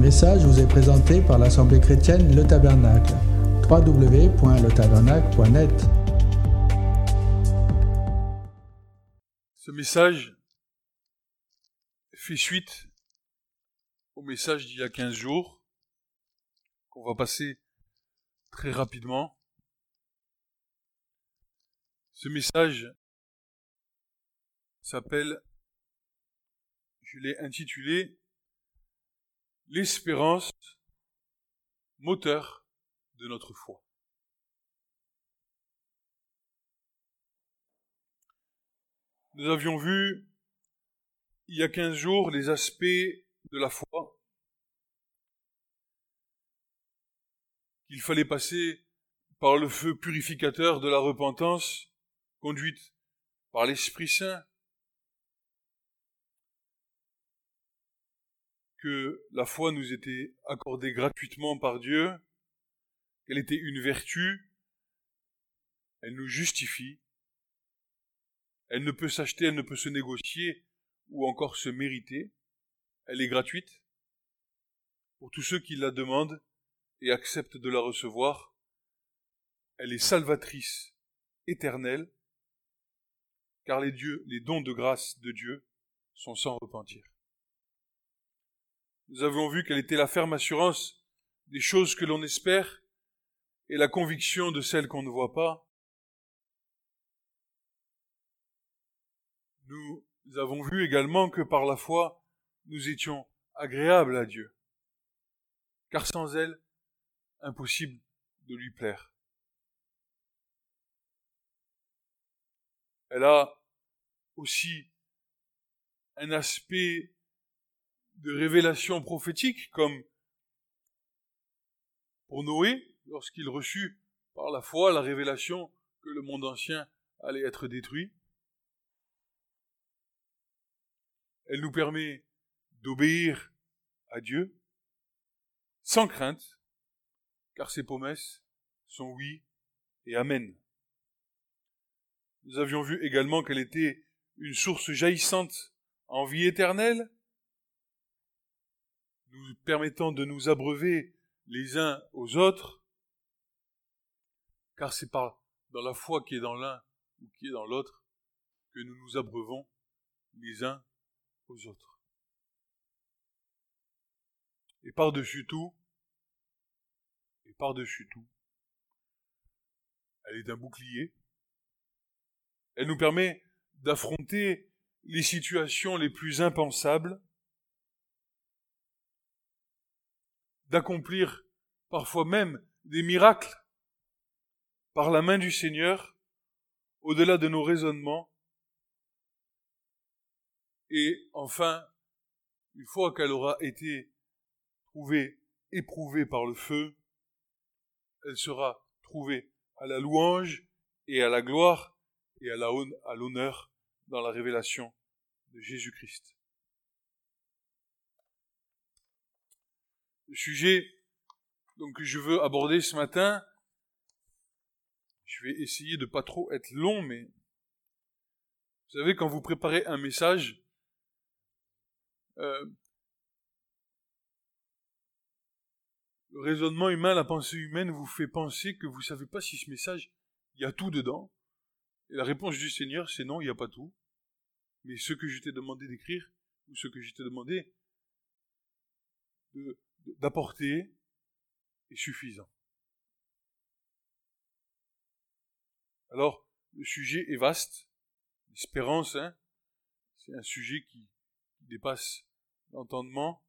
message vous est présenté par l'Assemblée chrétienne Le Tabernacle. www.letabernacle.net Ce message fait suite au message d'il y a 15 jours, qu'on va passer très rapidement. Ce message s'appelle, je l'ai intitulé L'espérance, moteur de notre foi. Nous avions vu il y a 15 jours les aspects de la foi qu'il fallait passer par le feu purificateur de la repentance conduite par l'Esprit Saint, que la foi nous était accordée gratuitement par Dieu, qu'elle était une vertu, elle nous justifie, elle ne peut s'acheter, elle ne peut se négocier ou encore se mériter, elle est gratuite pour tous ceux qui la demandent et acceptent de la recevoir, elle est salvatrice éternelle, car les dieux, les dons de grâce de Dieu sont sans repentir. Nous avons vu quelle était la ferme assurance des choses que l'on espère et la conviction de celles qu'on ne voit pas. Nous avons vu également que par la foi, nous étions agréables à Dieu, car sans elle, impossible de lui plaire. Elle a aussi un aspect de révélation prophétique, comme pour Noé, lorsqu'il reçut par la foi la révélation que le monde ancien allait être détruit. Elle nous permet d'obéir à Dieu sans crainte, car ses promesses sont oui et amen. Nous avions vu également qu'elle était une source jaillissante en vie éternelle, nous permettant de nous abreuver les uns aux autres, car c'est pas dans la foi qui est dans l'un ou qui est dans l'autre que nous nous abreuvons les uns aux autres. Et par-dessus tout, et par-dessus tout, elle est un bouclier. Elle nous permet d'affronter les situations les plus impensables, d'accomplir parfois même des miracles par la main du Seigneur, au-delà de nos raisonnements. Et enfin, une fois qu'elle aura été trouvée, éprouvée par le feu, elle sera trouvée à la louange et à la gloire et à l'honneur dans la révélation de Jésus-Christ. Le sujet donc, que je veux aborder ce matin, je vais essayer de pas trop être long, mais vous savez, quand vous préparez un message, euh, le raisonnement humain, la pensée humaine vous fait penser que vous ne savez pas si ce message, il y a tout dedans. Et la réponse du Seigneur, c'est non, il n'y a pas tout. Mais ce que je t'ai demandé d'écrire, ou ce que je t'ai demandé d'apporter, est suffisant. Alors, le sujet est vaste. L'espérance, hein, c'est un sujet qui, dépasse l'entendement.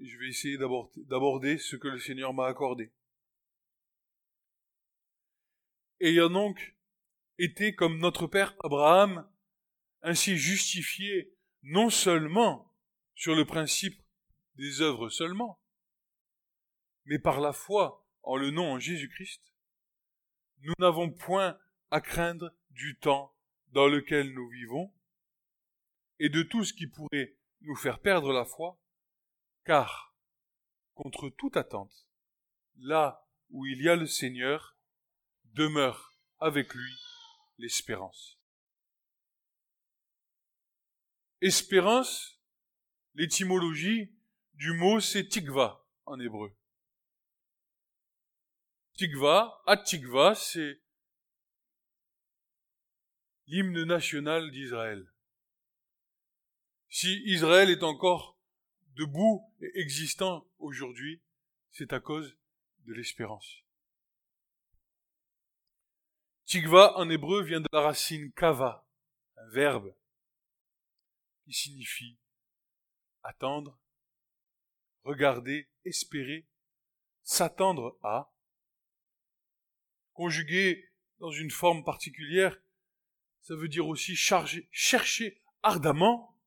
Et je vais essayer d'aborder ce que le Seigneur m'a accordé. Ayant donc été comme notre père Abraham, ainsi justifié non seulement sur le principe des œuvres seulement, mais par la foi en le nom en Jésus-Christ, nous n'avons point à craindre du temps dans lequel nous vivons et de tout ce qui pourrait nous faire perdre la foi, car, contre toute attente, là où il y a le Seigneur, demeure avec lui l'espérance. Espérance, l'étymologie du mot, c'est tikva en hébreu. Tikva, at c'est l'hymne national d'Israël. Si Israël est encore debout et existant aujourd'hui, c'est à cause de l'espérance. Tikva en hébreu vient de la racine kava, un verbe qui signifie attendre, regarder, espérer, s'attendre à, conjugué dans une forme particulière, ça veut dire aussi charger, chercher ardemment,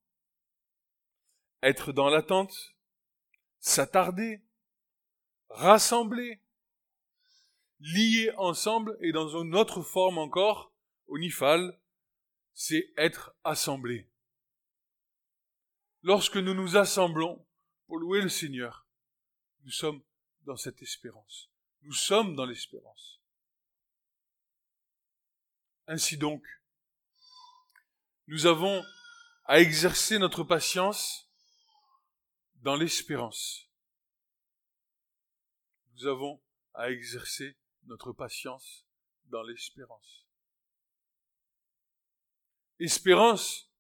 être dans l'attente, s'attarder, rassembler, lier ensemble et dans une autre forme encore, au nifal, c'est être assemblé. Lorsque nous nous assemblons pour louer le Seigneur, nous sommes dans cette espérance. Nous sommes dans l'espérance. Ainsi donc, nous avons à exercer notre patience dans l'espérance. Nous avons à exercer notre patience dans l'espérance. Espérance,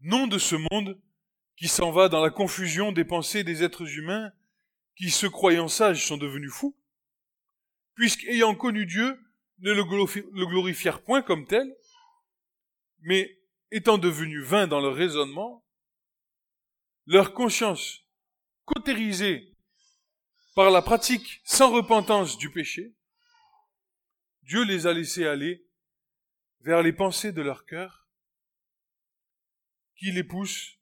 nom de ce monde qui s'en va dans la confusion des pensées des êtres humains qui, se croyant sages, sont devenus fous, puisqu'ayant connu Dieu, ne le glorifièrent point comme tel, mais étant devenus vains dans leur raisonnement, leur conscience cautérisée par la pratique sans repentance du péché, Dieu les a laissés aller vers les pensées de leur cœur qui les poussent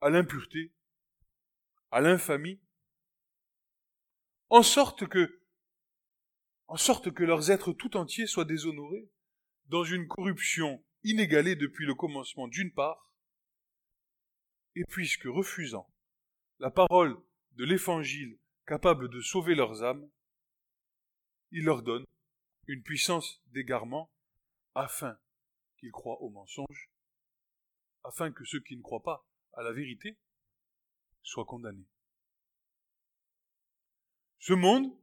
à l'impureté, à l'infamie, en sorte que, en sorte que leurs êtres tout entiers soient déshonorés dans une corruption inégalée depuis le commencement d'une part, et puisque refusant la parole de l'évangile capable de sauver leurs âmes, il leur donne une puissance d'égarement afin qu'ils croient au mensonge, afin que ceux qui ne croient pas à la vérité soient condamnés. Ce monde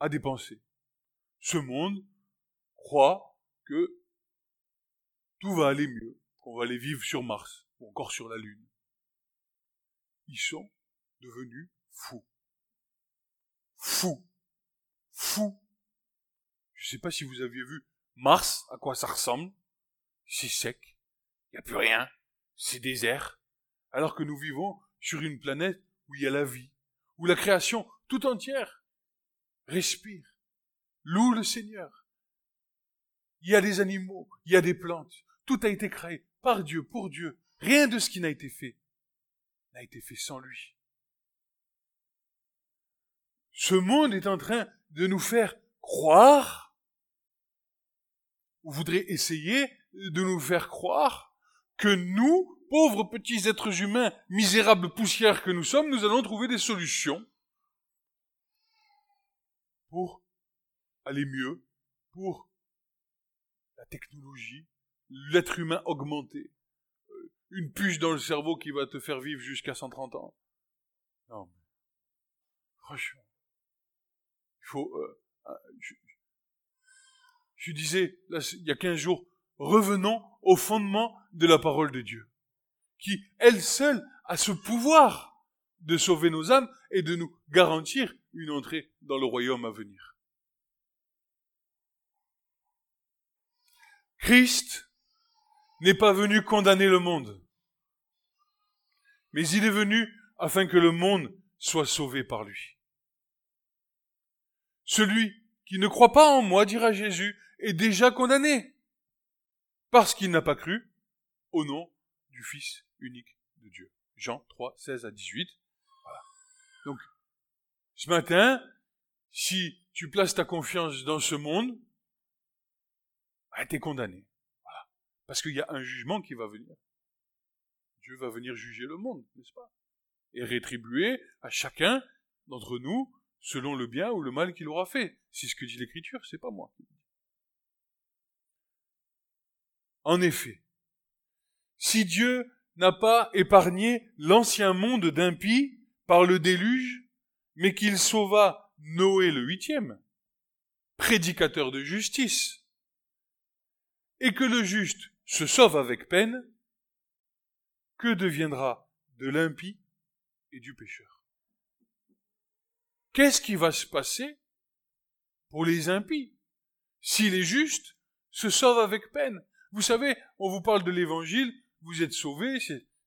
a des pensées. Ce monde croit que tout va aller mieux, qu'on va aller vivre sur Mars ou encore sur la Lune. Ils sont devenus fous. Fous. Fous. Je ne sais pas si vous aviez vu Mars, à quoi ça ressemble. C'est sec. Il n'y a plus rien. C'est désert. Alors que nous vivons sur une planète où il y a la vie, où la création tout entière respire, loue le Seigneur. Il y a des animaux, il y a des plantes, tout a été créé par Dieu, pour Dieu. Rien de ce qui n'a été fait n'a été fait sans lui. Ce monde est en train de nous faire croire, ou voudrait essayer de nous faire croire, que nous, pauvres petits êtres humains, misérables poussières que nous sommes, nous allons trouver des solutions pour aller mieux, pour la technologie, l'être humain augmenté, euh, une puce dans le cerveau qui va te faire vivre jusqu'à 130 ans. Non, mais, franchement, il faut... Euh, euh, je, disais, il y a 15 jours, revenons au fondement de la parole de Dieu, qui, elle seule, a ce pouvoir de sauver nos âmes et de nous garantir une entrée dans le royaume à venir. Christ n'est pas venu condamner le monde, mais il est venu afin que le monde soit sauvé par lui. Celui qui ne croit pas en moi, dira Jésus, est déjà condamné, parce qu'il n'a pas cru au nom du Fils unique de Dieu. Jean 3, 16 à 18. Voilà. Donc, ce matin, si tu places ta confiance dans ce monde, bah, tu es condamné. Parce qu'il y a un jugement qui va venir. Dieu va venir juger le monde, n'est-ce pas? Et rétribuer à chacun d'entre nous selon le bien ou le mal qu'il aura fait. C'est ce que dit l'Écriture, c'est pas moi. En effet, si Dieu n'a pas épargné l'ancien monde d'impies par le déluge, mais qu'il sauva Noé le huitième, prédicateur de justice, et que le juste se sauve avec peine, que deviendra de l'impie et du pécheur? Qu'est-ce qui va se passer pour les impies si les justes se sauvent avec peine? Vous savez, on vous parle de l'évangile, vous êtes sauvés,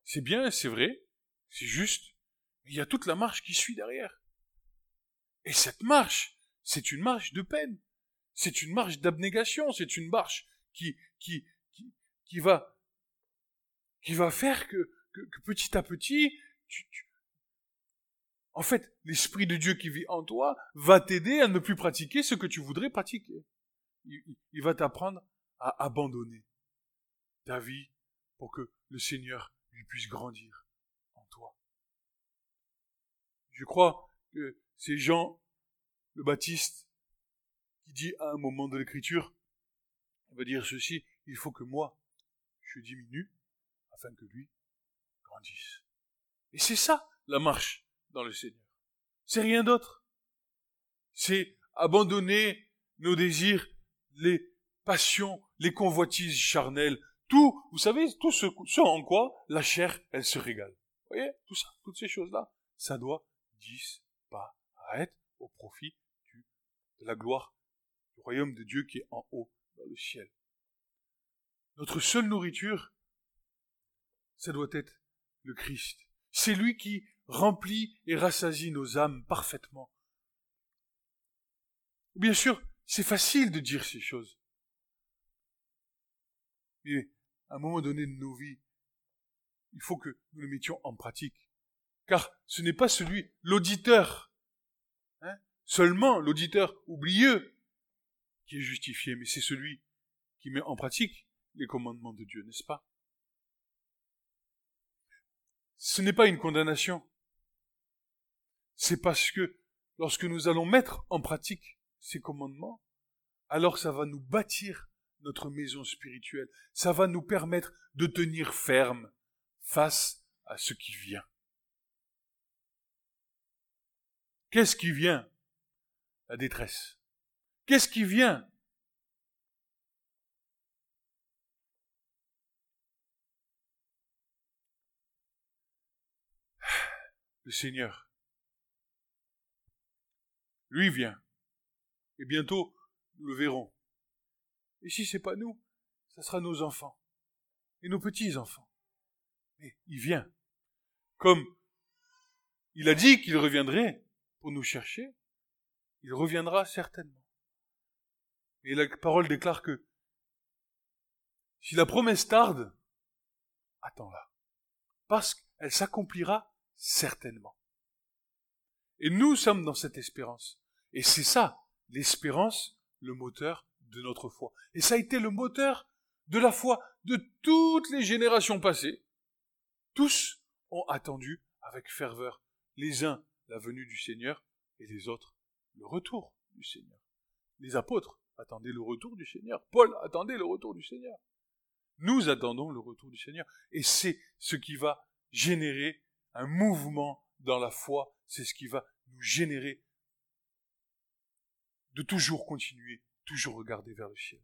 c'est bien, c'est vrai, c'est juste, il y a toute la marche qui suit derrière. Et cette marche, c'est une marche de peine, c'est une marche d'abnégation, c'est une marche qui, qui, qui, va, qui va faire que, que, petit à petit, en fait, l'Esprit de Dieu qui vit en toi va t'aider à ne plus pratiquer ce que tu voudrais pratiquer. il va t'apprendre à abandonner ta vie pour que le Seigneur lui puisse grandir en toi. Je crois que c'est Jean le Baptiste qui dit à un moment de l'écriture, il va dire ceci, il faut que moi, je diminue afin que lui grandisse. Et c'est ça la marche dans le Seigneur. C'est rien d'autre. C'est abandonner nos désirs, les passions, les convoitises charnelles, tout, vous savez, tout ce, en quoi la chair, elle se régale. Vous voyez, tout ça, toutes ces choses-là, ça doit disparaître au profit de la gloire du royaume de Dieu qui est en haut, dans le ciel. Notre seule nourriture, ça doit être le Christ. C'est lui qui remplit et rassasie nos âmes parfaitement. Bien sûr, c'est facile de dire ces choses. À un moment donné de nos vies, il faut que nous le mettions en pratique. Car ce n'est pas celui, l'auditeur, hein, seulement l'auditeur oublieux qui est justifié, mais c'est celui qui met en pratique les commandements de Dieu, n'est-ce pas? Ce n'est pas une condamnation. C'est parce que lorsque nous allons mettre en pratique ces commandements, alors ça va nous bâtir notre maison spirituelle. Ça va nous permettre de tenir ferme face à ce qui vient. Qu'est-ce qui vient? La détresse. Qu'est-ce qui vient? Le Seigneur. Lui vient. Et bientôt, nous le verrons. Et si c'est pas nous, ça sera nos enfants et nos petits-enfants. Mais il vient. Comme il a dit qu'il reviendrait pour nous chercher, il reviendra certainement. Et la parole déclare que si la promesse tarde, attends-la. Parce qu'elle s'accomplira certainement. Et nous sommes dans cette espérance. Et c'est ça, l'espérance, le moteur de notre foi. Et ça a été le moteur de la foi de toutes les générations passées. Tous ont attendu avec ferveur, les uns la venue du Seigneur et les autres le retour du Seigneur. Les apôtres attendaient le retour du Seigneur. Paul attendait le retour du Seigneur. Nous attendons le retour du Seigneur. Et c'est ce qui va générer un mouvement dans la foi. C'est ce qui va nous générer de toujours continuer toujours regarder vers le ciel.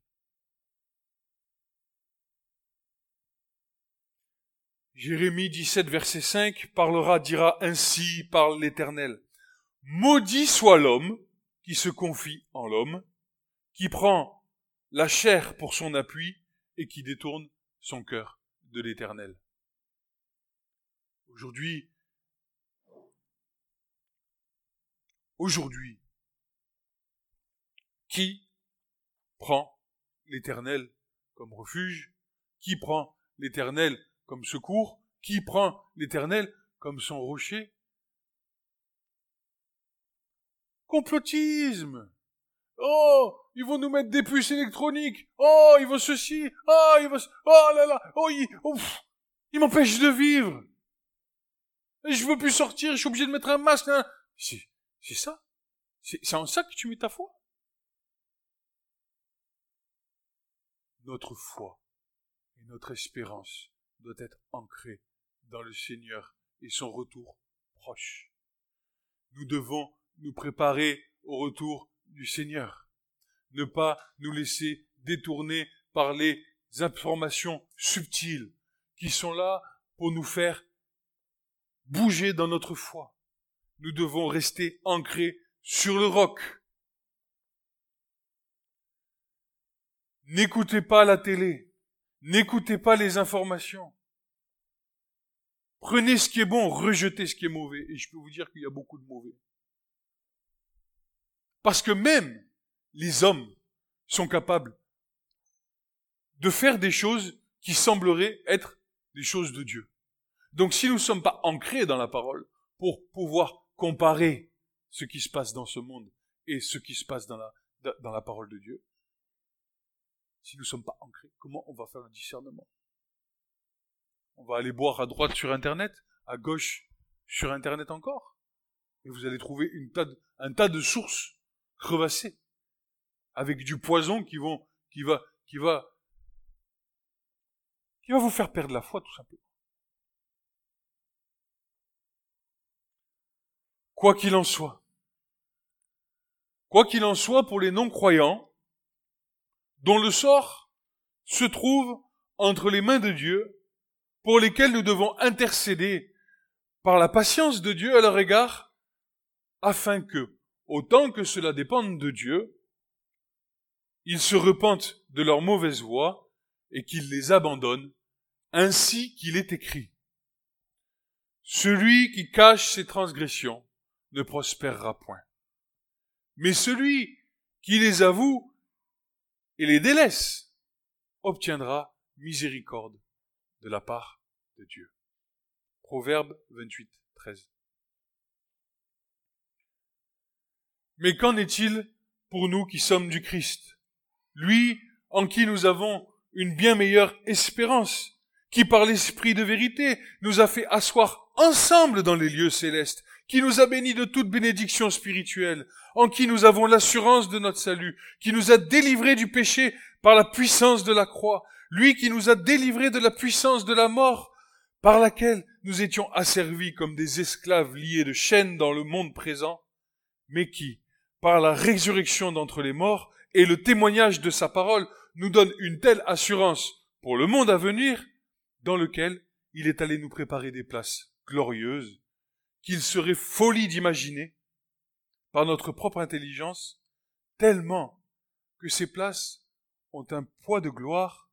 Jérémie 17, verset 5 parlera, dira ainsi par l'Éternel. Maudit soit l'homme qui se confie en l'homme, qui prend la chair pour son appui et qui détourne son cœur de l'Éternel. Aujourd'hui, aujourd'hui, qui prend l'Éternel comme refuge, qui prend l'Éternel comme secours, qui prend l'Éternel comme son rocher. Complotisme. Oh, ils vont nous mettre des puces électroniques. Oh, ils vont ceci. Oh, ils vont... Oh là là. Oh, ils, oh, ils m'empêchent de vivre. Je veux plus sortir, je suis obligé de mettre un masque. Hein. C'est ça? C'est en ça que tu mets ta foi? Notre foi et notre espérance doit être ancrée dans le Seigneur et son retour proche. Nous devons nous préparer au retour du Seigneur. Ne pas nous laisser détourner par les informations subtiles qui sont là pour nous faire bouger dans notre foi. Nous devons rester ancrés sur le roc. N'écoutez pas la télé. N'écoutez pas les informations. Prenez ce qui est bon, rejetez ce qui est mauvais. Et je peux vous dire qu'il y a beaucoup de mauvais. Parce que même les hommes sont capables de faire des choses qui sembleraient être des choses de Dieu. Donc si nous ne sommes pas ancrés dans la parole pour pouvoir comparer ce qui se passe dans ce monde et ce qui se passe dans la, parole de Dieu, si nous ne sommes pas ancrés, comment on va faire le discernement? On va aller boire à droite sur Internet, à gauche sur Internet encore, et vous allez trouver un tas de sources crevassées, avec du poison qui, vont, qui, va, qui, va, qui va vous faire perdre la foi tout simplement. Quoi qu'il en soit, quoi qu'il en soit pour les non-croyants, dont le sort se trouve entre les mains de Dieu, pour lesquels nous devons intercéder par la patience de Dieu à leur égard, afin que, autant que cela dépende de Dieu, ils se repentent de leur mauvaise voie et qu'ils les abandonnent, ainsi qu'il est écrit. Celui qui cache ses transgressions ne prospérera point. Mais celui qui les avoue et les délaisse, obtiendra miséricorde de la part de Dieu. Proverbe 28, 13. Mais qu'en est-il pour nous qui sommes du Christ? Lui en qui nous avons une bien meilleure espérance, qui par l'Esprit de vérité nous a fait asseoir ensemble dans les lieux célestes, qui nous a bénis de toute bénédiction spirituelle, en qui nous avons l'assurance de notre salut, qui nous a délivrés du péché par la puissance de la croix, lui qui nous a délivrés de la puissance de la mort, par laquelle nous étions asservis comme des esclaves liés de chaînes dans le monde présent, mais qui, par la résurrection d'entre les morts et le témoignage de sa parole, nous donne une telle assurance pour le monde à venir, dans lequel il est allé nous préparer des places glorieuses, qu'il serait folie d'imaginer, par notre propre intelligence, tellement que ces places ont un poids de gloire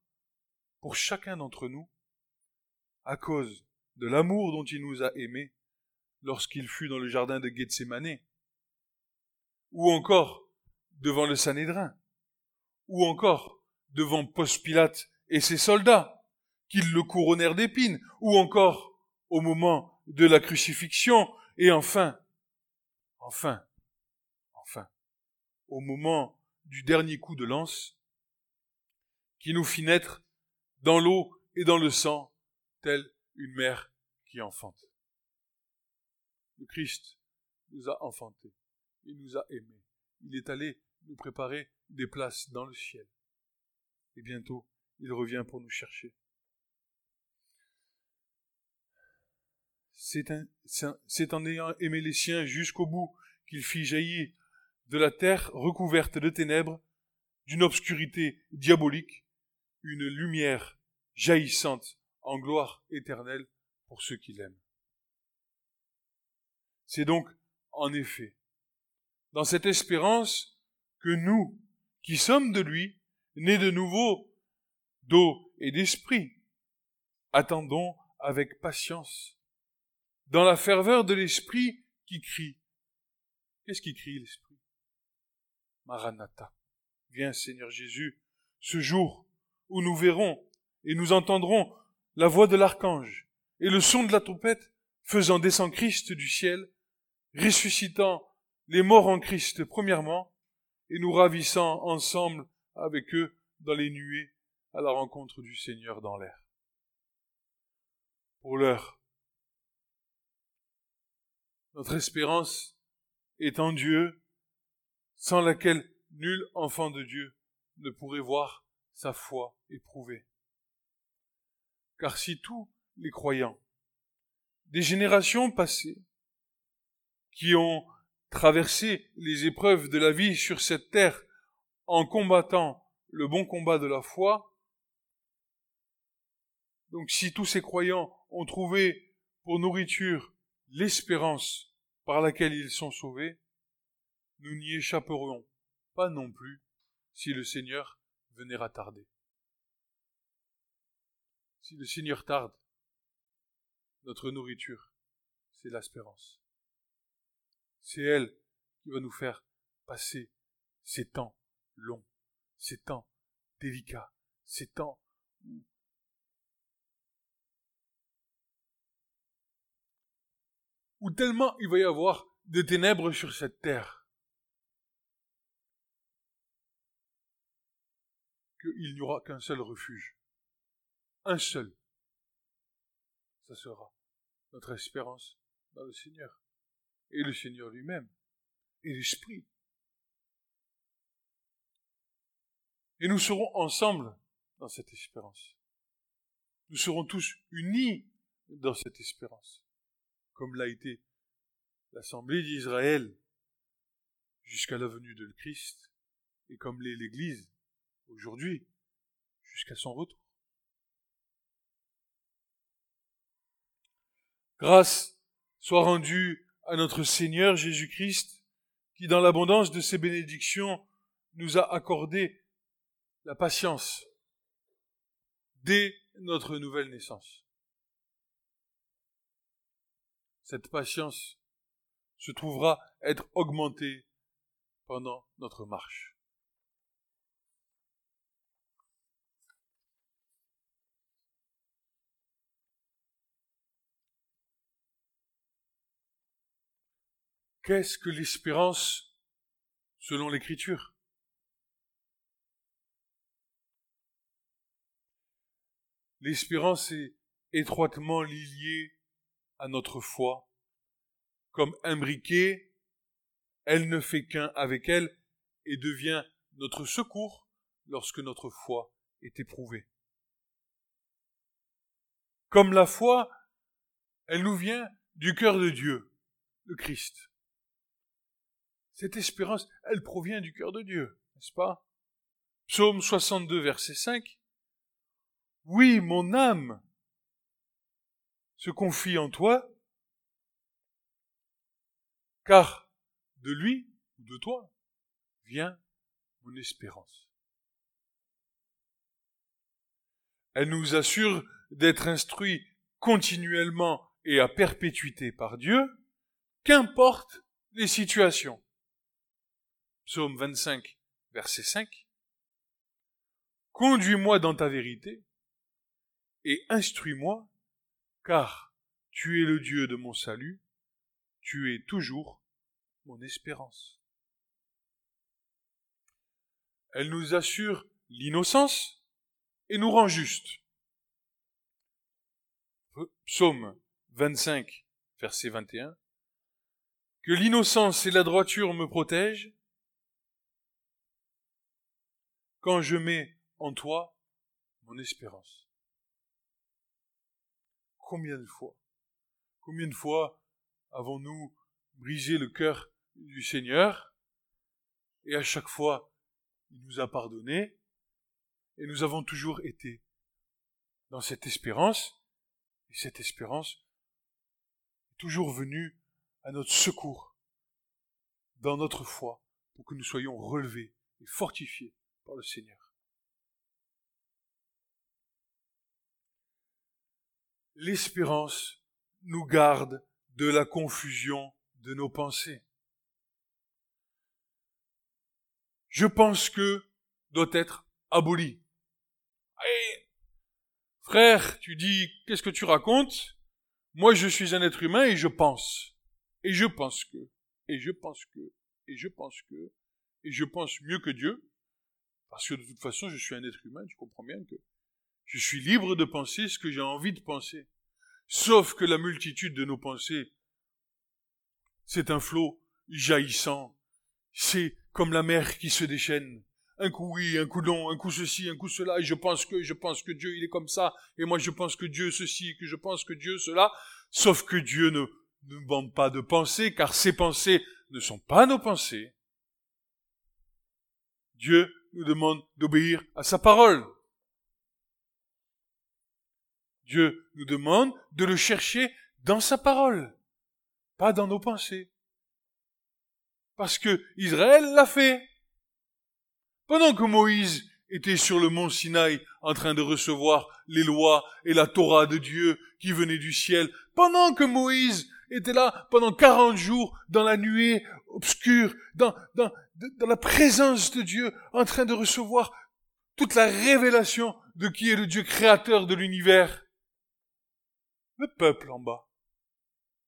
pour chacun d'entre nous, à cause de l'amour dont il nous a aimés lorsqu'il fut dans le jardin de Gethsemane, ou encore devant le Sanhédrin, ou encore devant Post Pilate et ses soldats, qu'ils le couronnèrent d'épines, ou encore au moment de la crucifixion, et enfin, enfin, au moment du dernier coup de lance, qui nous fit naître dans l'eau et dans le sang, telle une mère qui enfante. Le Christ nous a enfantés, il nous a aimés, il est allé nous préparer des places dans le ciel. Et bientôt, il revient pour nous chercher. C'est en ayant aimé les siens jusqu'au bout qu'il fit jaillir de la terre recouverte de ténèbres, d'une obscurité diabolique, une lumière jaillissante en gloire éternelle pour ceux qui l'aiment. C'est donc, en effet, dans cette espérance que nous, qui sommes de lui, nés de nouveau d'eau et d'esprit, attendons avec patience, dans la ferveur de l'esprit qui crie. Qu'est-ce qui crie l'esprit? Maranatha. Viens Seigneur Jésus, ce jour où nous verrons et nous entendrons la voix de l'archange et le son de la trompette faisant descendre Christ du ciel, ressuscitant les morts en Christ premièrement, et nous ravissant ensemble avec eux dans les nuées à la rencontre du Seigneur dans l'air. Pour l'heure, notre espérance est en Dieu sans laquelle nul enfant de Dieu ne pourrait voir sa foi éprouvée. Car si tous les croyants des générations passées qui ont traversé les épreuves de la vie sur cette terre en combattant le bon combat de la foi. Donc si tous ces croyants ont trouvé pour nourriture l'espérance par laquelle ils sont sauvés, nous n'y échapperons pas non plus si le Seigneur venait à tarder. Si le Seigneur tarde, notre nourriture, c'est l'espérance. C'est elle qui va nous faire passer ces temps longs, ces temps délicats, ces temps tellement il va y avoir de ténèbres sur cette terre qu'il n'y aura qu'un seul refuge, un seul. Ça sera notre espérance dans le Seigneur et le Seigneur lui-même et l'Esprit. Et nous serons ensemble dans cette espérance. Nous serons tous unis dans cette espérance, comme l'a été l'Assemblée d'Israël jusqu'à la venue de Christ, et comme l'est l'Église aujourd'hui, jusqu'à son retour. Grâce soit rendue à notre Seigneur Jésus-Christ, qui dans l'abondance de ses bénédictions nous a accordé la patience dès notre nouvelle naissance. Cette patience se trouvera être augmentée pendant notre marche. Qu'est-ce que l'espérance selon l'Écriture? L'espérance est étroitement liée à notre foi. Comme imbriquée, elle ne fait qu'un avec elle et devient notre secours lorsque notre foi est éprouvée. Comme la foi, elle nous vient du cœur de Dieu, le Christ. Cette espérance, elle provient du cœur de Dieu, n'est-ce pas? Psaume 62, verset 5. Oui, mon âme se confie en toi, car de lui ou de toi vient mon espérance. Elle nous assure d'être instruits continuellement et à perpétuité par Dieu, qu'importe les situations. Psaume 25, verset 5. Conduis-moi dans ta vérité et instruis-moi, car tu es le Dieu de mon salut, tu es toujours mon espérance. Elle nous assure l'innocence et nous rend juste. Psaume 25, verset 21. Que l'innocence et la droiture me protègent quand je mets en toi mon espérance. Combien de fois? Combien de fois avons-nous brisé le cœur du Seigneur? Et à chaque fois il nous a pardonné et nous avons toujours été dans cette espérance et cette espérance est toujours venue à notre secours dans notre foi pour que nous soyons relevés et fortifiés le Seigneur. L'espérance nous garde de la confusion de nos pensées. Je pense que doit être aboli. frère, tu dis, qu'est-ce que tu racontes? Moi, je suis un être humain et je pense. Et je pense que, et je pense que, et je pense que, et je pense mieux que Dieu. Parce que de toute façon, je suis un être humain, tu comprends bien que je suis libre de penser ce que j'ai envie de penser. Sauf que la multitude de nos pensées, c'est un flot jaillissant. C'est comme la mer qui se déchaîne, un coup oui, un coup non, un coup ceci, un coup cela, et je pense que, je pense que Dieu il est comme ça, et moi je pense que Dieu ceci, que je pense que Dieu cela, sauf que Dieu ne ne demande pas de penser, car ses pensées ne sont pas nos pensées. Dieu nous demande d'obéir à sa parole. Dieu nous demande de le chercher dans sa parole, pas dans nos pensées. Parce que Israël l'a fait. Pendant que Moïse était sur le mont Sinaï en train de recevoir les lois et la Torah de Dieu qui venait du ciel, pendant que Moïse était là pendant 40 jours dans la nuée obscure, dans, dans la présence de Dieu, en train de recevoir toute la révélation de qui est le Dieu créateur de l'univers. Le peuple en bas,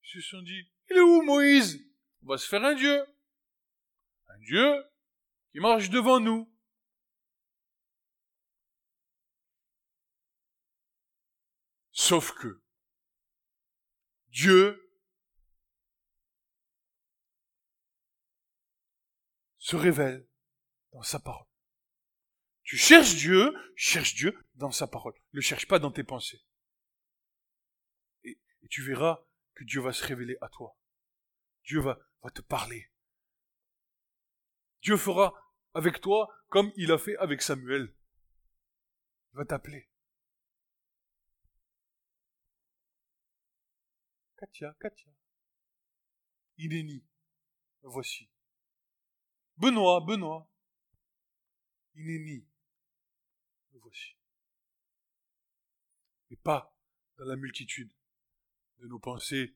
ils se sont dit, il est où Moïse? On va se faire un Dieu. Un Dieu qui marche devant nous. Sauf que Dieu se révèle dans sa parole. Tu cherches Dieu, cherche Dieu dans sa parole. Ne le cherche pas dans tes pensées. Et, tu verras que Dieu va se révéler à toi. Dieu va, te parler. Dieu fera avec toi comme il a fait avec Samuel. Il va t'appeler. Katia, Katia. Inéni, voici. Benoît, Benoît. Inéni. Voici. Et pas dans la multitude de nos pensées.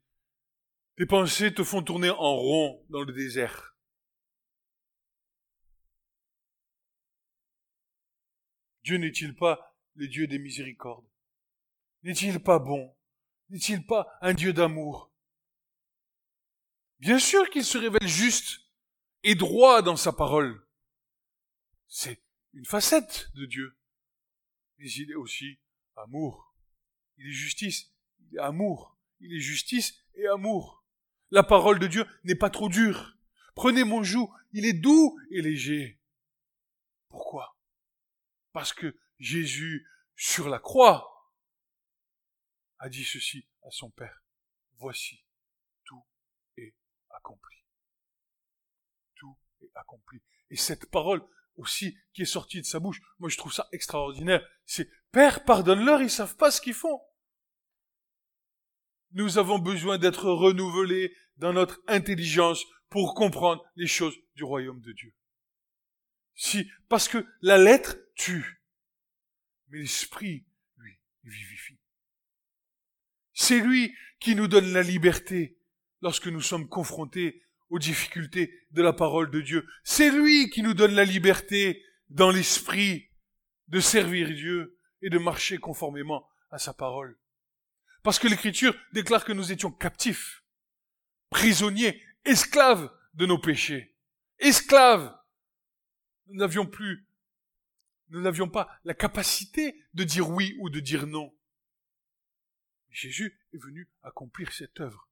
Tes pensées te font tourner en rond dans le désert. Dieu n'est-il pas le Dieu des miséricordes? N'est-il pas bon? N'est-il pas un Dieu d'amour? Bien sûr qu'il se révèle juste et droit dans sa parole. C'est une facette de Dieu. Mais il est aussi amour. Il est justice, il est amour. Il est justice et amour. La parole de Dieu n'est pas trop dure. Prenez mon joug, il est doux et léger. Pourquoi? Parce que Jésus, sur la croix, a dit ceci à son Père. Voici, tout est accompli accompli. Et cette parole aussi qui est sortie de sa bouche, moi je trouve ça extraordinaire. C'est Père, pardonne-leur, ils savent pas ce qu'ils font. Nous avons besoin d'être renouvelés dans notre intelligence pour comprendre les choses du royaume de Dieu. Si, parce que la lettre tue, mais l'esprit, lui, vivifie. C'est lui qui nous donne la liberté lorsque nous sommes confrontés aux difficultés de la parole de Dieu. C'est lui qui nous donne la liberté dans l'esprit de servir Dieu et de marcher conformément à sa parole. Parce que l'Écriture déclare que nous étions captifs, prisonniers, esclaves de nos péchés. Esclaves. Nous n'avions plus, nous n'avions pas la capacité de dire oui ou de dire non. Jésus est venu accomplir cette œuvre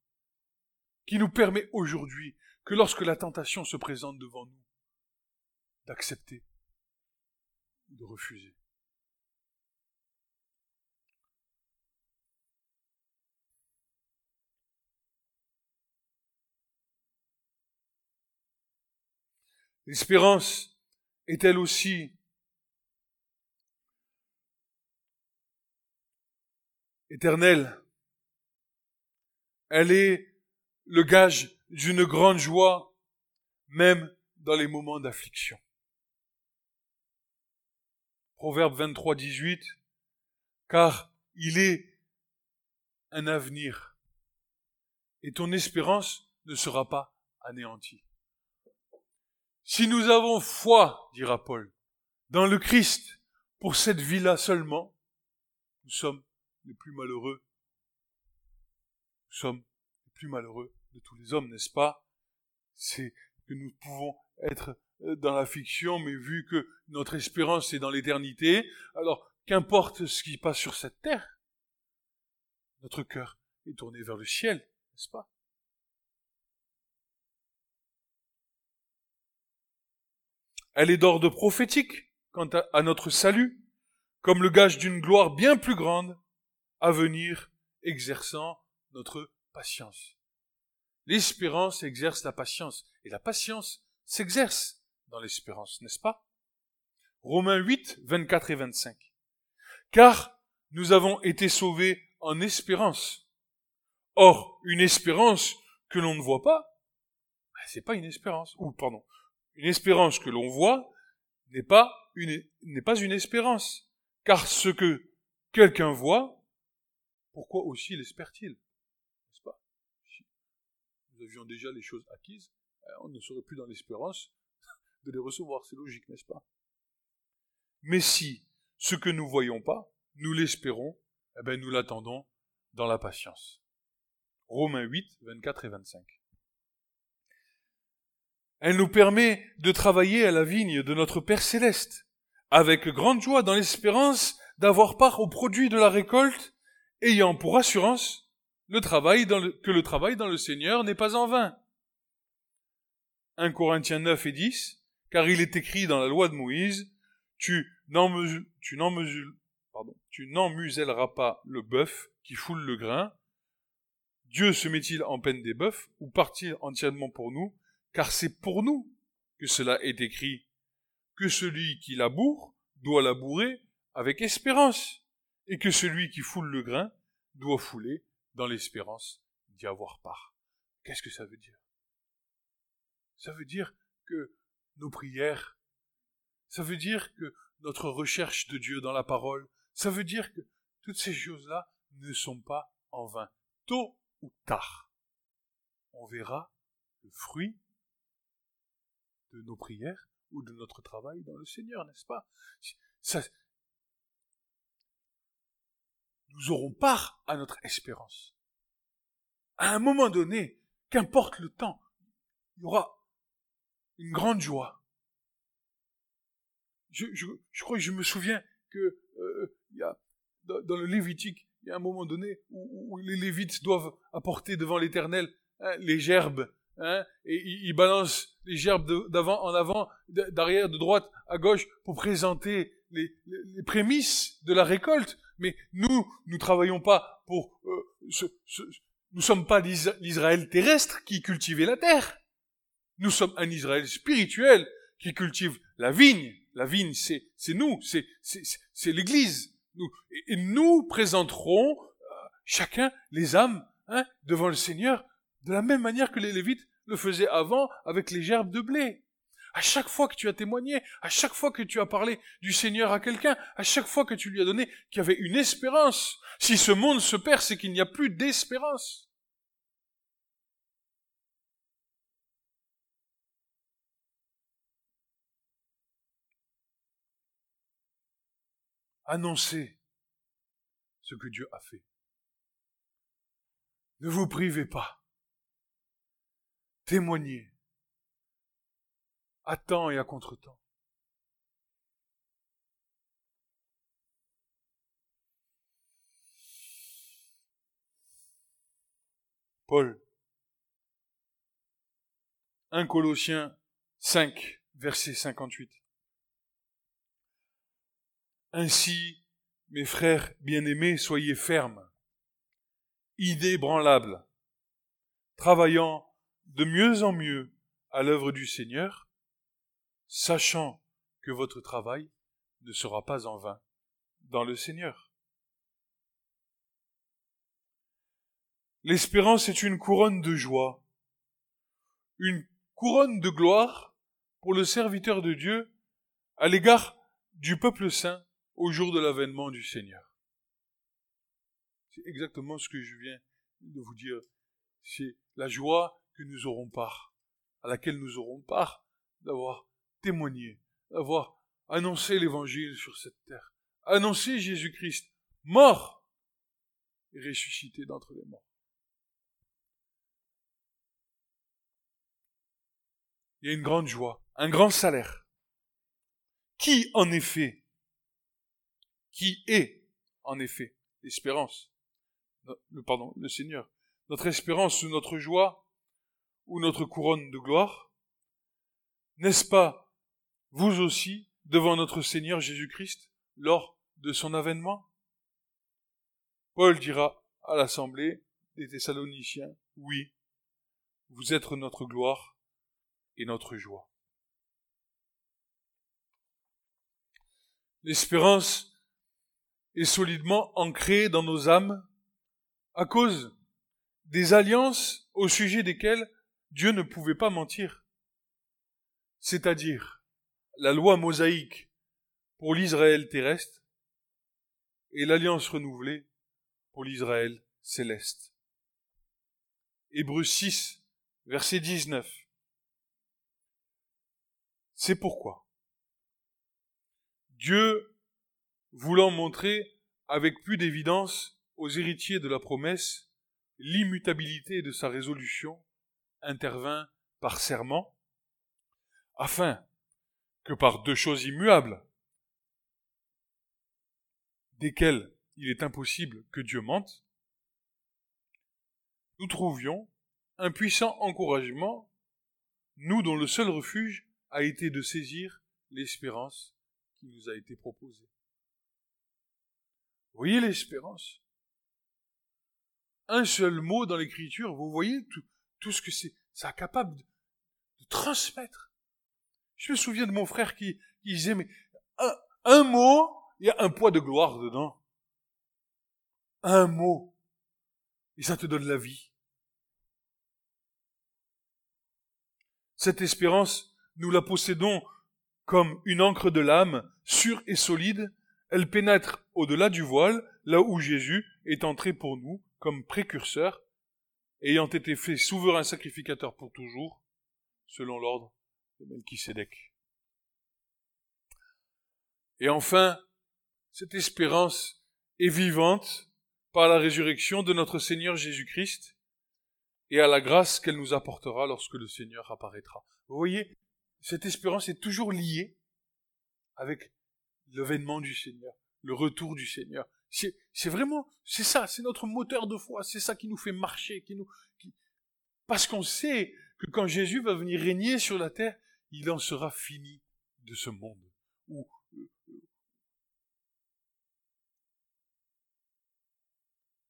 qui nous permet aujourd'hui que lorsque la tentation se présente devant nous, d'accepter de refuser. L'espérance est-elle aussi éternelle Elle est le gage d'une grande joie, même dans les moments d'affliction. Proverbe 23, 18, car il est un avenir, et ton espérance ne sera pas anéantie. Si nous avons foi, dira Paul, dans le Christ, pour cette vie-là seulement, nous sommes les plus malheureux. Nous sommes les plus malheureux de tous les hommes, n'est-ce pas? C'est que nous pouvons être euh, dans la fiction, mais vu que notre espérance est dans l'éternité, alors qu'importe ce qui passe sur cette terre, notre cœur est tourné vers le ciel, n'est-ce pas? Elle est d'ordre prophétique quant à notre salut, comme le gage d'une gloire bien plus grande à venir exerçant notre patience. L'espérance exerce la patience, et la patience s'exerce dans l'espérance, n'est-ce pas? Romains 8, 24 et 25. Car nous avons été sauvés en espérance. Or, une espérance que l'on ne voit pas, ben, c'est pas une espérance. Ou, pardon, une espérance que l'on voit n'est pas une, n'est pas une espérance. Car ce que quelqu'un voit, pourquoi aussi l'espère-t-il? N'est-ce pas? Si nous avions déjà les choses acquises, euh, on ne serait plus dans l'espérance de les recevoir. C'est logique, n'est-ce pas? Mais si ce que nous voyons pas, nous l'espérons, eh bien, nous l'attendons dans la patience. Romains 8, 24 et 25. Elle nous permet de travailler à la vigne de notre Père céleste, avec grande joie dans l'espérance d'avoir part au produit de la récolte, ayant pour assurance que le travail dans le Seigneur n'est pas en vain. 1 Corinthiens 9 et 10, car il est écrit dans la loi de Moïse, tu n'en muselleras pas le bœuf qui foule le grain. Dieu se met-il en peine des bœufs ou part-il entièrement pour nous? Car c'est pour nous que cela est écrit, que celui qui laboure doit labourer avec espérance, et que celui qui foule le grain doit fouler dans l'espérance d'y avoir part. Qu'est-ce que ça veut dire? Ça veut dire que nos prières, ça veut dire que notre recherche de Dieu dans la parole, ça veut dire que toutes ces choses-là ne sont pas en vain. Tôt ou tard, on verra le fruit de nos prières ou de notre travail dans le Seigneur, n'est-ce pas? Nous aurons part à notre espérance. À un moment donné, qu'importe le temps, il y aura une grande joie. Je, crois que je me souviens que euh, dans, le Lévitique, il y a un moment donné où, les Lévites doivent apporter devant l'Éternel hein, les gerbes Hein, et il, balance les gerbes d'avant en avant, d'arrière, de droite à gauche pour présenter les, prémices de la récolte. Mais nous, nous travaillons pas pour euh, ce, nous sommes pas l'Israël terrestre qui cultivait la terre. Nous sommes un Israël spirituel qui cultive la vigne. La vigne, c'est nous, c'est c'est l'Église. Nous et, nous présenterons euh, chacun les âmes hein, devant le Seigneur de la même manière que les Lévites le faisaient avant avec les gerbes de blé. À chaque fois que tu as témoigné, à chaque fois que tu as parlé du Seigneur à quelqu'un, à chaque fois que tu lui as donné qu'il y avait une espérance. Si ce monde se perd, c'est qu'il n'y a plus d'espérance. Annoncez ce que Dieu a fait. Ne vous privez pas témoigner à temps et à contre-temps. Paul, 1 Colossiens 5, verset 58. Ainsi, mes frères bien-aimés, soyez fermes, idébranlables, travaillant de mieux en mieux à l'œuvre du Seigneur, sachant que votre travail ne sera pas en vain dans le Seigneur. L'espérance est une couronne de joie, une couronne de gloire pour le serviteur de Dieu à l'égard du peuple saint au jour de l'avènement du Seigneur. C'est exactement ce que je viens de vous dire. C'est la joie que nous aurons part, à laquelle nous aurons part d'avoir témoigné, d'avoir annoncé l'évangile sur cette terre, annoncé Jésus-Christ mort et ressuscité d'entre les morts. Il y a une grande joie, un grand salaire. Qui, en effet, qui est, en effet, l'espérance, le, pardon, le Seigneur, notre espérance ou notre joie, ou notre couronne de gloire N'est-ce pas vous aussi, devant notre Seigneur Jésus-Christ, lors de son avènement? Paul dira à l'assemblée des Thessaloniciens, oui, vous êtes notre gloire et notre joie. L'espérance est solidement ancrée dans nos âmes à cause des alliances au sujet desquelles Dieu ne pouvait pas mentir. C'est-à-dire la loi mosaïque pour l'Israël terrestre et l'alliance renouvelée pour l'Israël céleste. Hébreux 6, verset 19. C'est pourquoi Dieu, voulant montrer avec plus d'évidence aux héritiers de la promesse l'immutabilité de sa résolution, intervint par serment, afin que par deux choses immuables, desquelles il est impossible que Dieu mente, nous trouvions un puissant encouragement, nous dont le seul refuge a été de saisir l'espérance qui nous a été proposée. Vous voyez l'espérance Un seul mot dans l'écriture, vous voyez tout, ce que c'est, ça capable de transmettre. Je me souviens de mon frère qui, disait, mais un, mot, il y a un poids de gloire dedans. Un mot. Et ça te donne la vie. Cette espérance, nous la possédons comme une encre de l'âme, sûre et solide. Elle pénètre au-delà du voile, là où Jésus est entré pour nous comme précurseur, ayant été fait souverain sacrificateur pour toujours, selon l'ordre et enfin, cette espérance est vivante par la résurrection de notre Seigneur Jésus-Christ et à la grâce qu'elle nous apportera lorsque le Seigneur apparaîtra. Vous voyez, cette espérance est toujours liée avec l'événement du Seigneur, le retour du Seigneur. C'est vraiment, c'est ça, c'est notre moteur de foi, c'est ça qui nous fait marcher, qui nous, parce qu'on sait que quand Jésus va venir régner sur la terre, il en sera fini de ce monde où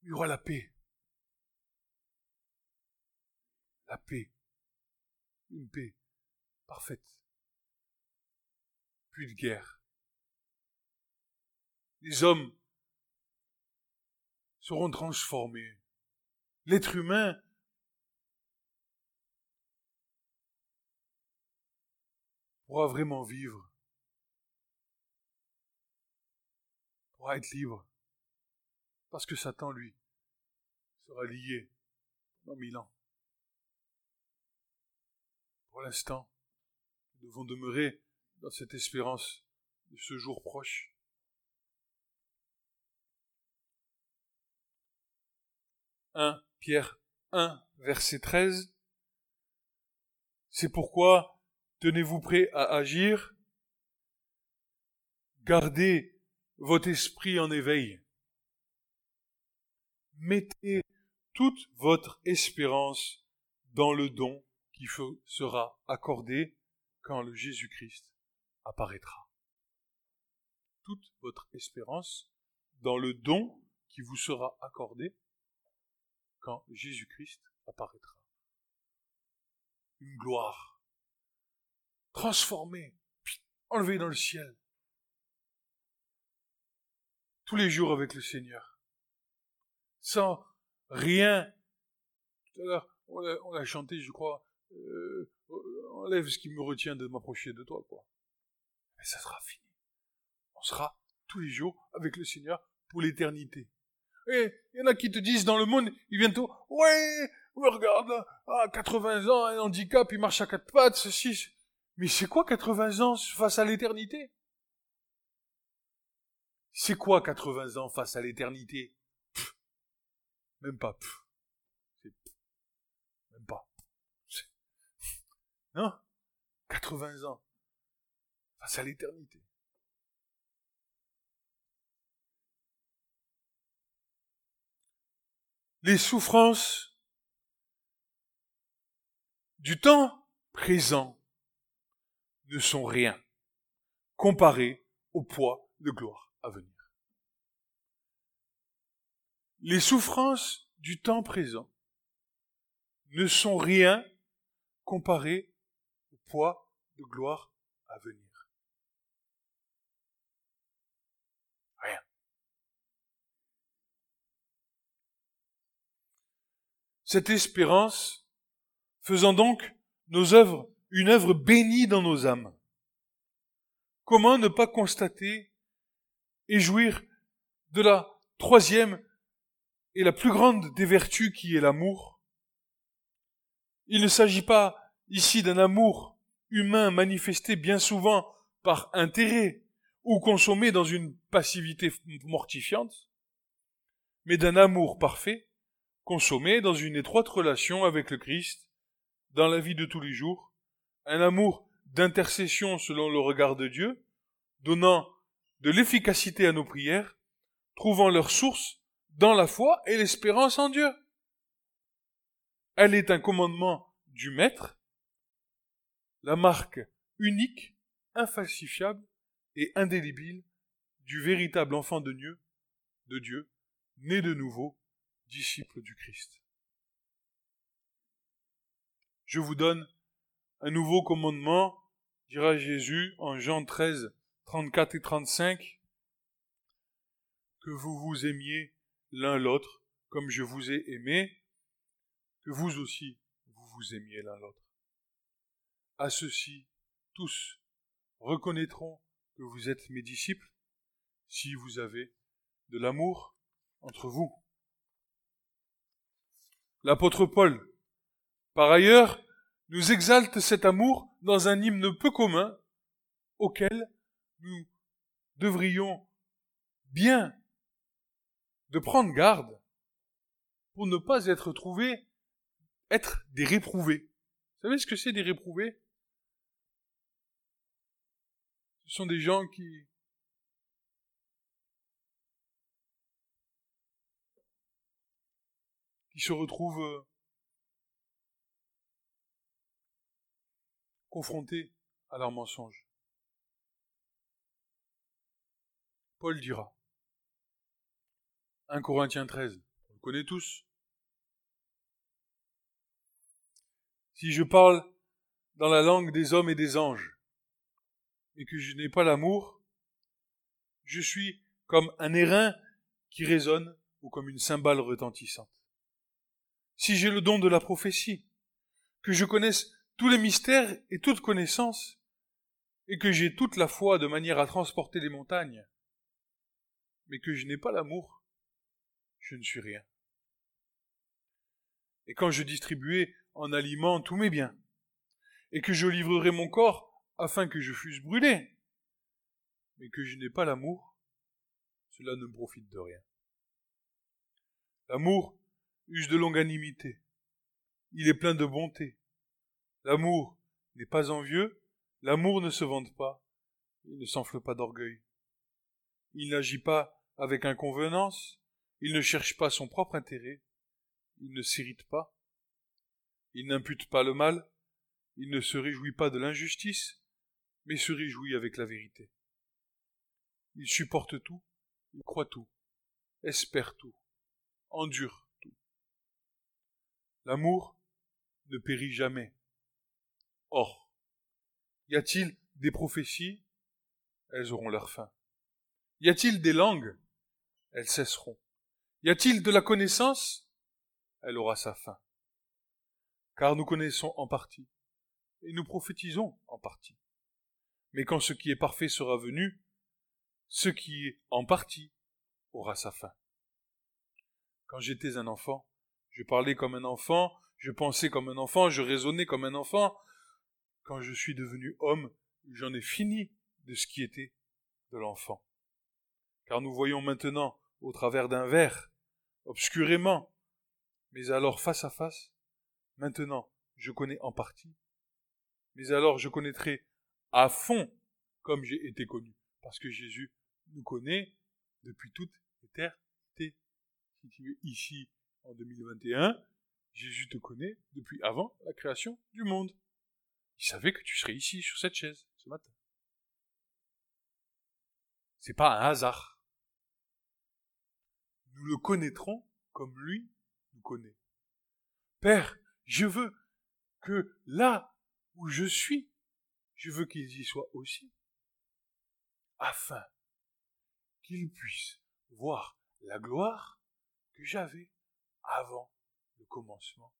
il y aura la paix. La paix. Une paix parfaite. Plus de guerre. Les hommes seront transformés. L'être humain pourra vraiment vivre, pourra être libre, parce que Satan, lui, sera lié pendant mille ans. Pour l'instant, nous devons demeurer dans cette espérance de ce jour proche. Un Pierre 1, verset 13. C'est pourquoi Tenez-vous prêt à agir? Gardez votre esprit en éveil. Mettez toute votre espérance dans le don qui sera accordé quand le Jésus-Christ apparaîtra. Toute votre espérance dans le don qui vous sera accordé quand Jésus-Christ apparaîtra. Une gloire transformé, enlevé dans le ciel. Tous les jours avec le Seigneur. Sans rien. Tout à l'heure, on a, chanté, je crois, euh, enlève ce qui me retient de m'approcher de toi, quoi. Mais ça sera fini. On sera tous les jours avec le Seigneur pour l'éternité. Et il y en a qui te disent dans le monde, ils viennent tout, ouais, regarde, à 80 ans, un handicap, il marche à quatre pattes, ceci, mais c'est quoi 80 ans face à l'éternité? C'est quoi 80 ans face à l'éternité? Même pas. Même pas. Non 80 ans face à l'éternité. Les souffrances du temps présent ne sont rien comparé au poids de gloire à venir. Les souffrances du temps présent ne sont rien comparées au poids de gloire à venir. Rien. Cette espérance faisant donc nos œuvres une œuvre bénie dans nos âmes. Comment ne pas constater et jouir de la troisième et la plus grande des vertus qui est l'amour? Il ne s'agit pas ici d'un amour humain manifesté bien souvent par intérêt ou consommé dans une passivité mortifiante, mais d'un amour parfait consommé dans une étroite relation avec le Christ dans la vie de tous les jours, un amour d'intercession selon le regard de Dieu, donnant de l'efficacité à nos prières, trouvant leur source dans la foi et l'espérance en Dieu. Elle est un commandement du Maître, la marque unique, infalsifiable et indélébile du véritable enfant de Dieu, de Dieu, né de nouveau, disciple du Christ. Je vous donne un nouveau commandement, dira Jésus en Jean 13, 34 et 35, que vous vous aimiez l'un l'autre comme je vous ai aimé, que vous aussi vous vous aimiez l'un l'autre. À ceux-ci, tous reconnaîtront que vous êtes mes disciples si vous avez de l'amour entre vous. L'apôtre Paul, par ailleurs, nous exalte cet amour dans un hymne peu commun auquel nous devrions bien de prendre garde pour ne pas être trouvés être des réprouvés. Vous savez ce que c'est des réprouvés? Ce sont des gens qui qui se retrouvent euh, confrontés à leurs mensonges. Paul dira, 1 Corinthiens 13, on le connaît tous. Si je parle dans la langue des hommes et des anges, et que je n'ai pas l'amour, je suis comme un airain qui résonne ou comme une cymbale retentissante si j'ai le don de la prophétie, que je connaisse tous les mystères et toute connaissance, et que j'ai toute la foi de manière à transporter les montagnes, mais que je n'ai pas l'amour, je ne suis rien. Et quand je distribuais en aliment tous mes biens, et que je livrerai mon corps afin que je fusse brûlé, mais que je n'ai pas l'amour, cela ne me profite de rien. L'amour use de longanimité. Il est plein de bonté. L'amour n'est pas envieux, l'amour ne se vante pas, il ne s'enfle pas d'orgueil. Il n'agit pas avec inconvenance, il ne cherche pas son propre intérêt, il ne s'irrite pas, il n'impute pas le mal, il ne se réjouit pas de l'injustice, mais se réjouit avec la vérité. Il supporte tout, il croit tout, espère tout, endure L'amour ne périt jamais. Or, y a-t-il des prophéties? Elles auront leur fin. Y a-t-il des langues? Elles cesseront. Y a-t-il de la connaissance? Elle aura sa fin. Car nous connaissons en partie, et nous prophétisons en partie. Mais quand ce qui est parfait sera venu, ce qui est en partie aura sa fin. Quand j'étais un enfant, je parlais comme un enfant, je pensais comme un enfant, je raisonnais comme un enfant. Quand je suis devenu homme, j'en ai fini de ce qui était de l'enfant. Car nous voyons maintenant au travers d'un verre, obscurément, mais alors face à face, maintenant je connais en partie, mais alors je connaîtrai à fond comme j'ai été connu, parce que Jésus nous connaît depuis toute éternité. Si tu es ici en 2021, Jésus te connaît depuis avant la création du monde. Il savait que tu serais ici sur cette chaise ce matin. C'est pas un hasard. Nous le connaîtrons comme lui nous connaît. Père, je veux que là où je suis, je veux qu'ils y soient aussi, afin qu'ils puissent voir la gloire que j'avais avant le commencement.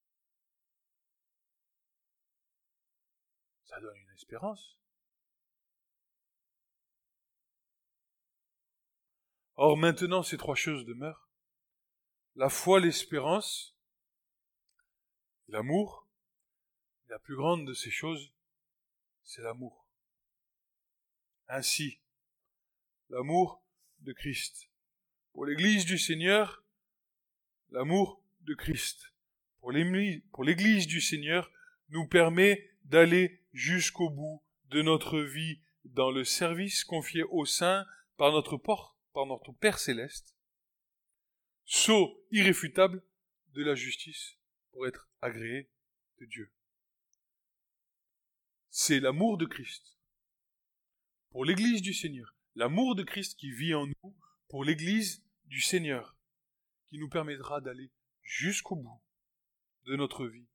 Ça donne une espérance. Or maintenant ces trois choses demeurent. La foi, l'espérance, l'amour. La plus grande de ces choses, c'est l'amour. Ainsi, l'amour de Christ. Pour l'Église du Seigneur, l'amour de Christ. Pour l'Église du Seigneur, nous permet d'aller jusqu'au bout de notre vie dans le service confié au Saint par notre par notre Père céleste, saut irréfutable de la justice pour être agréé de Dieu. C'est l'amour de Christ pour l'Église du Seigneur, l'amour de Christ qui vit en nous pour l'Église du Seigneur, qui nous permettra d'aller jusqu'au bout de notre vie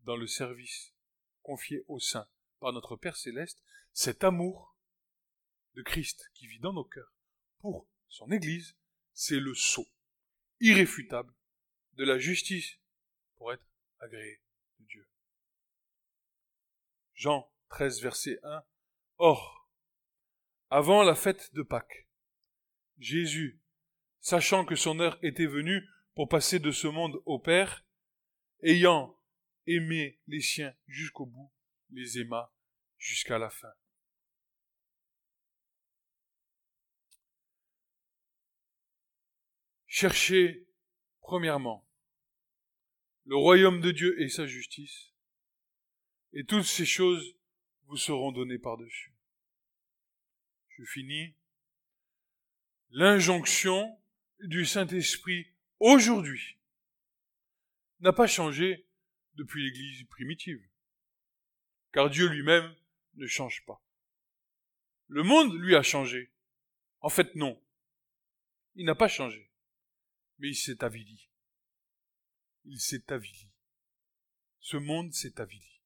dans le service confié au Saint par notre Père céleste, cet amour de Christ qui vit dans nos cœurs pour son Église, c'est le sceau irréfutable de la justice pour être agréé de Dieu. Jean 13, verset 1. Or, avant la fête de Pâques, Jésus, sachant que son heure était venue pour passer de ce monde au Père, ayant aimé les siens jusqu'au bout, les aima jusqu'à la fin. Cherchez, premièrement, le royaume de Dieu et sa justice, et toutes ces choses vous seront données par-dessus. Je finis. L'injonction du Saint-Esprit aujourd'hui n'a pas changé depuis l'Église primitive, car Dieu lui-même ne change pas. Le monde, lui, a changé. En fait, non. Il n'a pas changé mais il s'est avili. Il s'est avili. Ce monde s'est avili.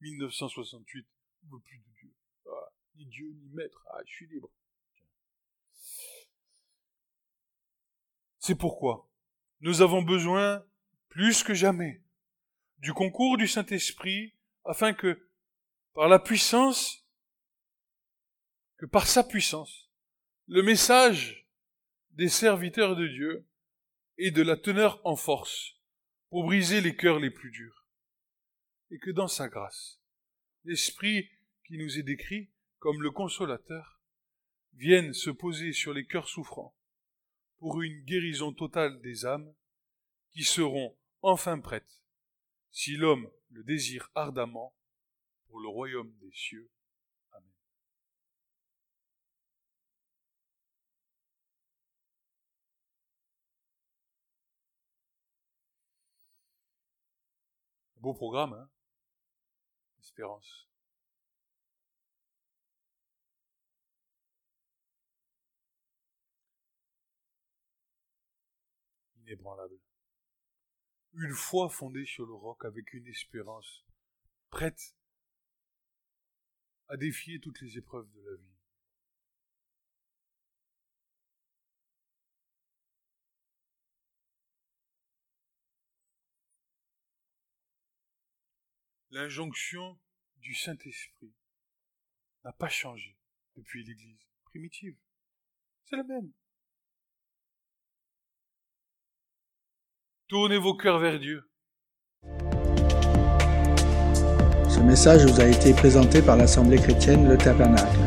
1968, ne veut plus de Dieu. Ah, ni Dieu, ni maître. Ah, je suis libre. C'est pourquoi nous avons besoin, plus que jamais, du concours du Saint-Esprit, afin que, par la puissance, que par sa puissance, le message des serviteurs de Dieu et de la teneur en force pour briser les cœurs les plus durs. Et que dans sa grâce, l'Esprit qui nous est décrit comme le consolateur vienne se poser sur les cœurs souffrants pour une guérison totale des âmes qui seront enfin prêtes, si l'homme le désire ardemment, pour le royaume des cieux. Beau programme, hein? Espérance. Une foi fondée sur le roc avec une espérance prête à défier toutes les épreuves de la vie. l'injonction du Saint-Esprit n'a pas changé depuis l'Église primitive. C'est la même. Tournez vos cœurs vers Dieu. Ce message vous a été présenté par l'Assemblée chrétienne Le Tabernacle.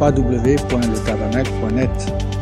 www.letabernacle.net